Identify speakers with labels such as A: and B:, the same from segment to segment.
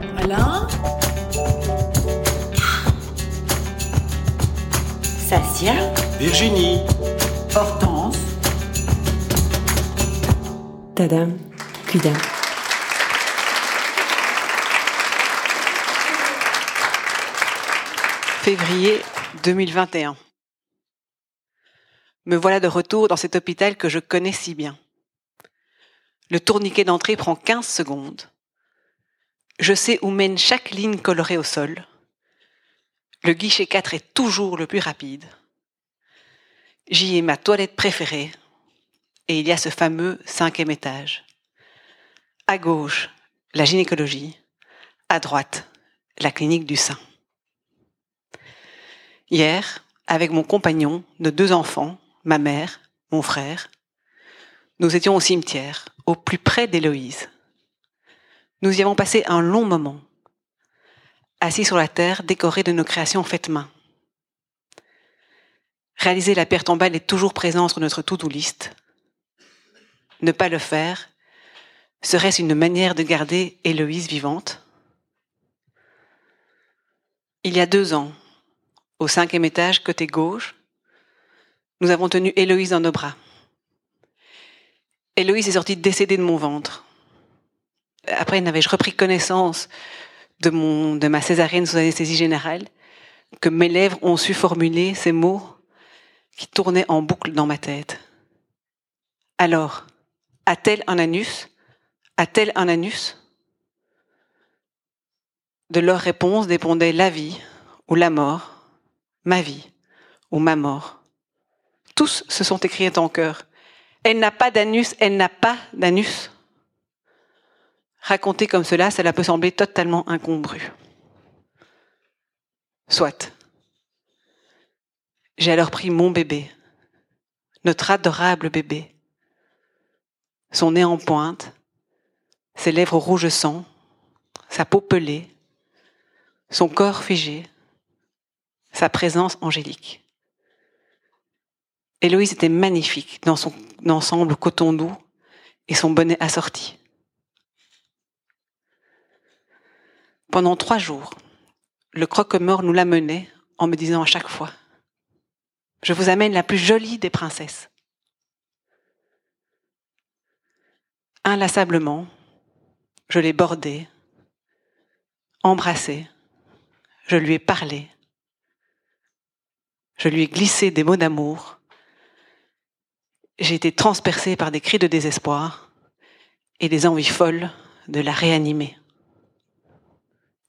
A: Alain Sassia
B: Virginie.
A: Hortense?
C: Tadam, Cuidam.
D: Février 2021. Me voilà de retour dans cet hôpital que je connais si bien. Le tourniquet d'entrée prend 15 secondes. Je sais où mène chaque ligne colorée au sol. Le guichet 4 est toujours le plus rapide. J'y ai ma toilette préférée. Et il y a ce fameux cinquième étage. À gauche, la gynécologie. À droite, la clinique du sein. Hier, avec mon compagnon, nos deux enfants, ma mère, mon frère, nous étions au cimetière, au plus près d'Héloïse. Nous y avons passé un long moment, assis sur la terre décorée de nos créations faites main. Réaliser la pierre tombale est toujours présent sur notre to-do list. Ne pas le faire, serait-ce une manière de garder Héloïse vivante Il y a deux ans, au cinquième étage, côté gauche, nous avons tenu Héloïse dans nos bras. Héloïse est sortie décédée de mon ventre. Après, n'avais-je repris connaissance de, ma césarienne sous anesthésie générale, que mes lèvres ont su formuler ces mots qui tournaient en boucle dans ma tête. Alors, a-t-elle un anus? A-t-elle un anus? De leur réponse dépendait la vie ou la mort, ma vie ou ma mort. Tous se sont écriés en cœur. Elle n'a pas d'anus, elle n'a pas d'anus. Raconter comme cela, cela peut sembler totalement incongru. Soit. J'ai alors pris mon bébé, notre adorable bébé, son nez en pointe, ses lèvres rouges sang, sa peau pelée, son corps figé, sa présence angélique. Héloïse était magnifique dans son ensemble coton doux et son bonnet assorti. Pendant trois jours, le croque-mort nous l'amenait en me disant à chaque fois Je vous amène la plus jolie des princesses. Inlassablement, je l'ai bordé, embrassé, je lui ai parlé, je lui ai glissé des mots d'amour, j'ai été transpercée par des cris de désespoir et des envies folles de la réanimer.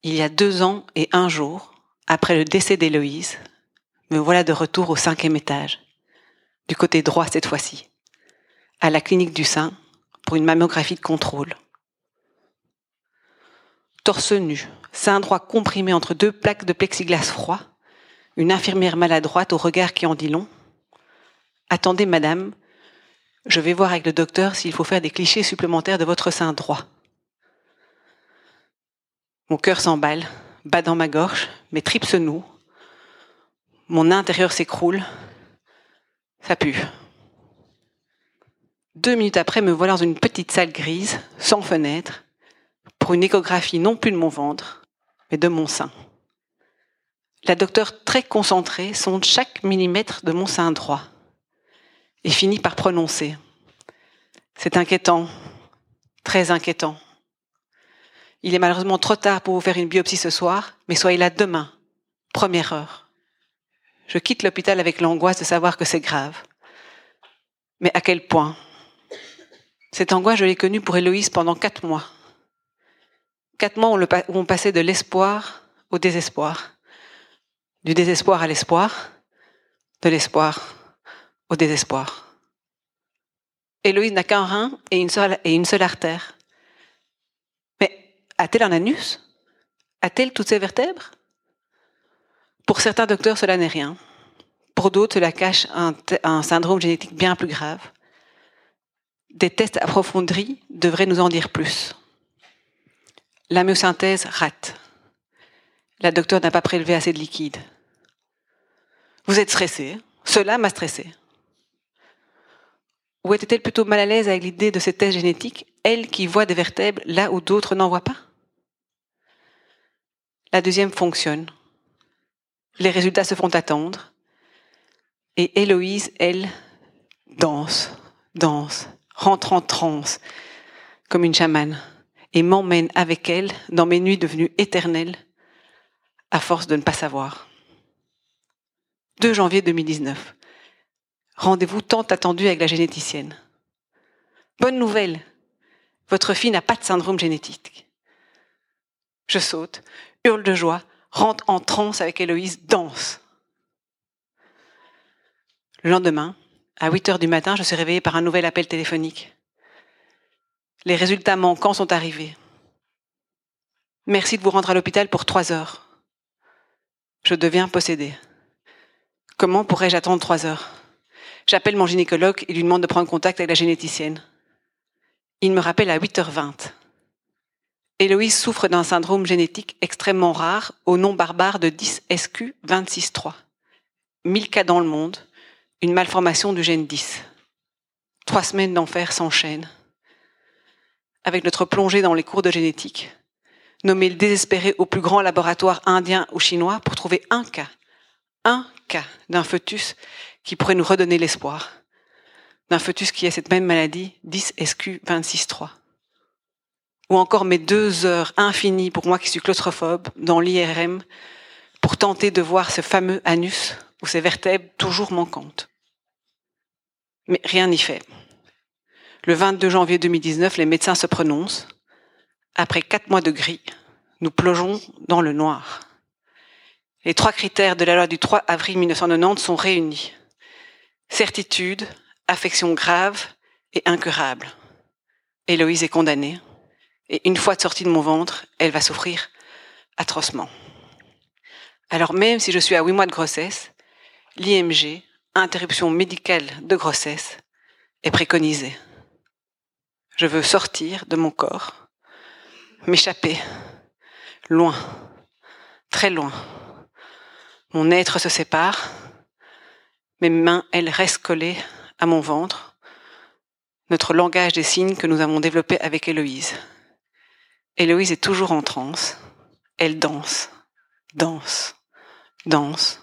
D: Il y a deux ans et un jour, après le décès d'Héloïse, me voilà de retour au cinquième étage, du côté droit cette fois-ci, à la clinique du sein pour une mammographie de contrôle. Torse nu, sein droit comprimé entre deux plaques de plexiglas froid, une infirmière maladroite au regard qui en dit long. Attendez, madame, je vais voir avec le docteur s'il faut faire des clichés supplémentaires de votre sein droit. Mon cœur s'emballe, bat dans ma gorge, mes tripes se nouent, mon intérieur s'écroule, ça pue. Deux minutes après, me voilà dans une petite salle grise, sans fenêtre, pour une échographie non plus de mon ventre, mais de mon sein. La docteure, très concentrée, sonde chaque millimètre de mon sein droit et finit par prononcer. C'est inquiétant, très inquiétant. Il est malheureusement trop tard pour vous faire une biopsie ce soir, mais soyez là demain, première heure. Je quitte l'hôpital avec l'angoisse de savoir que c'est grave. Mais à quel point? Cette angoisse, je l'ai connue pour Héloïse pendant quatre mois. Quatre mois où on passait de l'espoir au désespoir. Du désespoir à l'espoir, de l'espoir au désespoir. Héloïse n'a qu'un rein et une seule, et une seule artère. A-t-elle un anus? A-t-elle toutes ses vertèbres? Pour certains docteurs, cela n'est rien. Pour d'autres, cela cache un, syndrome génétique bien plus grave. Des tests approfondis devraient nous en dire plus. La myosynthèse rate. La docteure n'a pas prélevé assez de liquide. Vous êtes stressé. Cela m'a stressé. Ou était-elle plutôt mal à l'aise avec l'idée de ces tests génétiques, elle qui voit des vertèbres là où d'autres n'en voient pas? La deuxième fonctionne. Les résultats se font attendre. Et Héloïse, elle, danse, danse, rentre en transe, comme une chamane, et m'emmène avec elle dans mes nuits devenues éternelles, à force de ne pas savoir. 2 janvier 2019. Rendez-vous tant attendu avec la généticienne. Bonne nouvelle, votre fille n'a pas de syndrome génétique. Je saute, hurle de joie, rentre en transe avec Héloïse, danse. Le lendemain, à 8 heures du matin, je suis réveillée par un nouvel appel téléphonique. Les résultats manquants sont arrivés. Merci de vous rendre à l'hôpital pour trois heures. Je deviens possédée. Comment pourrais-je attendre trois heures? J'appelle mon gynécologue et lui demande de prendre contact avec la généticienne. Il me rappelle à 8h20. Héloïse souffre d'un syndrome génétique extrêmement rare au nom barbare de 10SQ263. 1000 cas dans le monde, une malformation du gène 10. Trois semaines d'enfer s'enchaînent. Avec notre plongée dans les cours de génétique, nommé le désespéré au plus grand laboratoire indien ou chinois pour trouver un cas, un cas d'un foetus qui pourrait nous redonner l'espoir, d'un foetus qui a cette même maladie, 10SQ263. Ou encore mes deux heures infinies pour moi qui suis claustrophobe dans l'IRM pour tenter de voir ce fameux anus ou ces vertèbres toujours manquantes. Mais rien n'y fait. Le 22 janvier 2019, les médecins se prononcent. Après quatre mois de gris, nous plongeons dans le noir. Les trois critères de la loi du 3 avril 1990 sont réunis. Certitude, affection grave et incurable. Héloïse est condamnée. Et une fois sortie de mon ventre, elle va souffrir atrocement. Alors même si je suis à huit mois de grossesse, l'IMG, interruption médicale de grossesse est préconisée. Je veux sortir de mon corps, m'échapper, loin, très loin. Mon être se sépare, mes mains, elles, restent collées à mon ventre, notre langage des signes que nous avons développé avec Héloïse. Héloïse est toujours en transe, elle danse, danse, danse,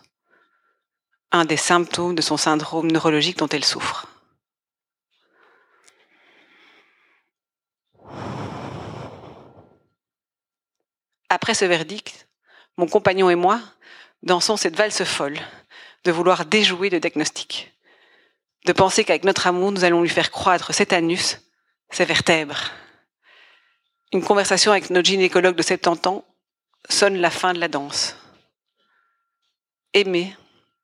D: un des symptômes de son syndrome neurologique dont elle souffre. Après ce verdict, mon compagnon et moi dansons cette valse folle de vouloir déjouer le diagnostic, de penser qu'avec notre amour, nous allons lui faire croître cet anus, ses vertèbres. Une conversation avec notre gynécologue de 70 ans sonne la fin de la danse. Aimer,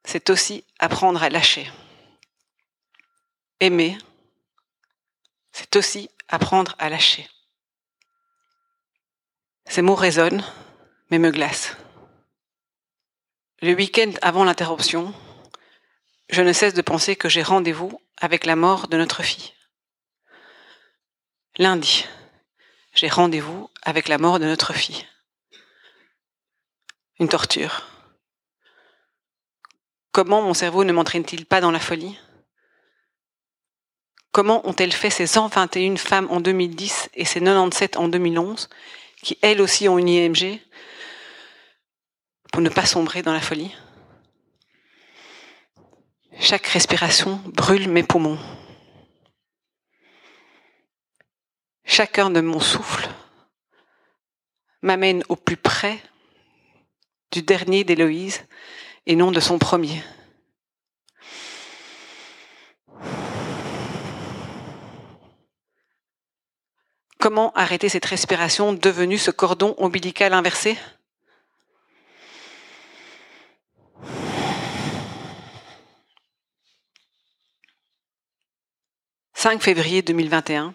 D: c'est aussi apprendre à lâcher. Aimer, c'est aussi apprendre à lâcher. Ces mots résonnent, mais me glacent. Le week-end avant l'interruption, je ne cesse de penser que j'ai rendez-vous avec la mort de notre fille. Lundi, j'ai rendez-vous avec la mort de notre fille. Une torture. Comment mon cerveau ne m'entraîne-t-il pas dans la folie? Comment ont-elles fait ces 121 femmes en 2010 et ces 97 en 2011, qui elles aussi ont une IMG, pour ne pas sombrer dans la folie? Chaque respiration brûle mes poumons. Chacun de mon souffle m'amène au plus près du dernier d'Héloïse et non de son premier. Comment arrêter cette respiration devenue ce cordon ombilical inversé? 5 février 2021,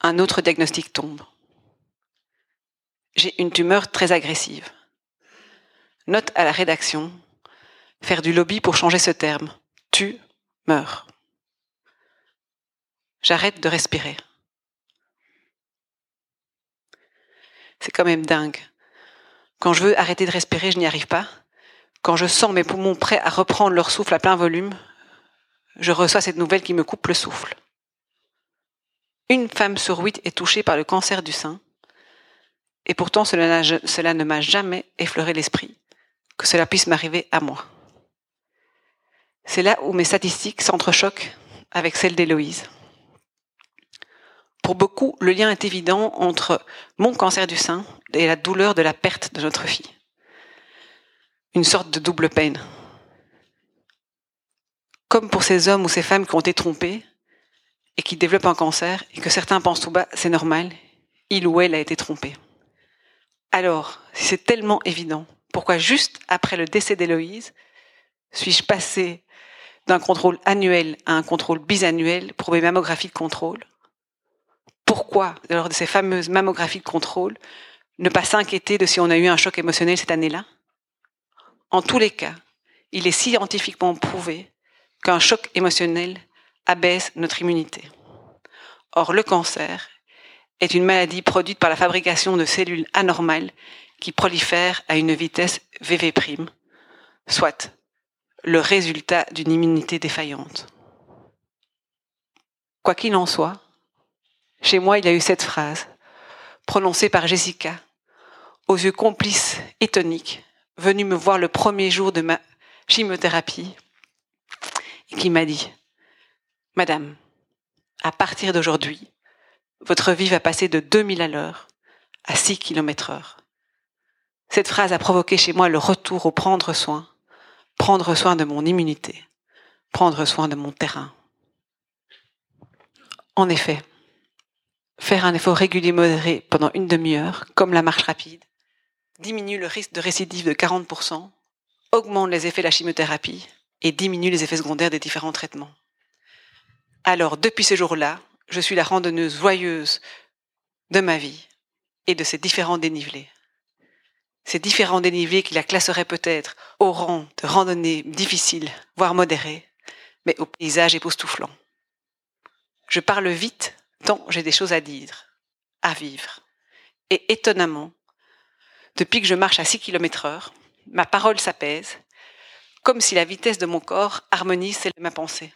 D: un autre diagnostic tombe. J'ai une tumeur très agressive. Note à la rédaction, faire du lobby pour changer ce terme. Tu meurs. J'arrête de respirer. C'est quand même dingue. Quand je veux arrêter de respirer, je n'y arrive pas. Quand je sens mes poumons prêts à reprendre leur souffle à plein volume, je reçois cette nouvelle qui me coupe le souffle. Une femme sur huit est touchée par le cancer du sein Et pourtant, cela, ne m'a jamais effleuré l'esprit que cela puisse m'arriver à moi. C'est là où mes statistiques s'entrechoquent avec celles d'Héloïse. Pour beaucoup, le lien est évident entre mon cancer du sein et la douleur de la perte de notre fille. Une sorte de double peine. Comme pour ces hommes ou ces femmes qui ont été trompés et qui développent un cancer et que certains pensent tout bas, c'est normal, il ou elle a été trompé. Alors, si c'est tellement évident, pourquoi juste après le décès d'Héloïse, suis-je passé d'un contrôle annuel à un contrôle bisannuel pour mes mammographies de contrôle? Pourquoi, lors de ces fameuses mammographies de contrôle, ne pas s'inquiéter de si on a eu un choc émotionnel cette année-là? En tous les cas, il est scientifiquement prouvé qu'un choc émotionnel abaisse notre immunité. Or, le cancer est une maladie produite par la fabrication de cellules anormales qui prolifèrent à une vitesse VV', soit le résultat d'une immunité défaillante. Quoi qu'il en soit, chez moi, il y a eu cette phrase, prononcée par Jessica, aux yeux complices et toniques, venue me voir le premier jour de ma chimiothérapie, et qui m'a dit, Madame, à partir d'aujourd'hui, votre vie va passer de 2000 à l'heure à 6 km heure. Cette phrase a provoqué chez moi le retour au prendre soin, prendre soin de mon immunité, prendre soin de mon terrain. En effet, faire un effort régulier modéré pendant une demi-heure, comme la marche rapide, diminue le risque de récidive de 40%, augmente les effets de la chimiothérapie et diminue les effets secondaires des différents traitements. Alors, depuis ce jour-là, je suis la randonneuse joyeuse de ma vie et de ses différents dénivelés. Ces différents dénivelés qui la classeraient peut-être au rang de randonnée difficile, voire modérée, mais au paysage époustouflant. Je parle vite tant j'ai des choses à dire, à vivre. Et étonnamment, depuis que je marche à 6 km heure, ma parole s'apaise, comme si la vitesse de mon corps de ma pensée.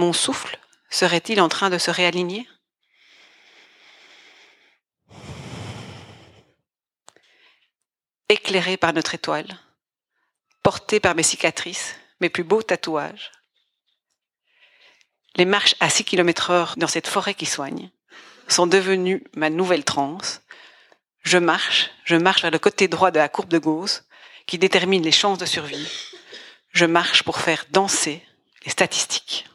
D: Mon souffle serait-il en train de se réaligner? Éclairé par notre étoile, porté par mes cicatrices, mes plus beaux tatouages, les marches à 6 km heure dans cette forêt qui soigne sont devenues ma nouvelle transe. Je marche, je marche vers le côté droit de la courbe de Gauss qui détermine les chances de survie. Je marche pour faire danser les statistiques.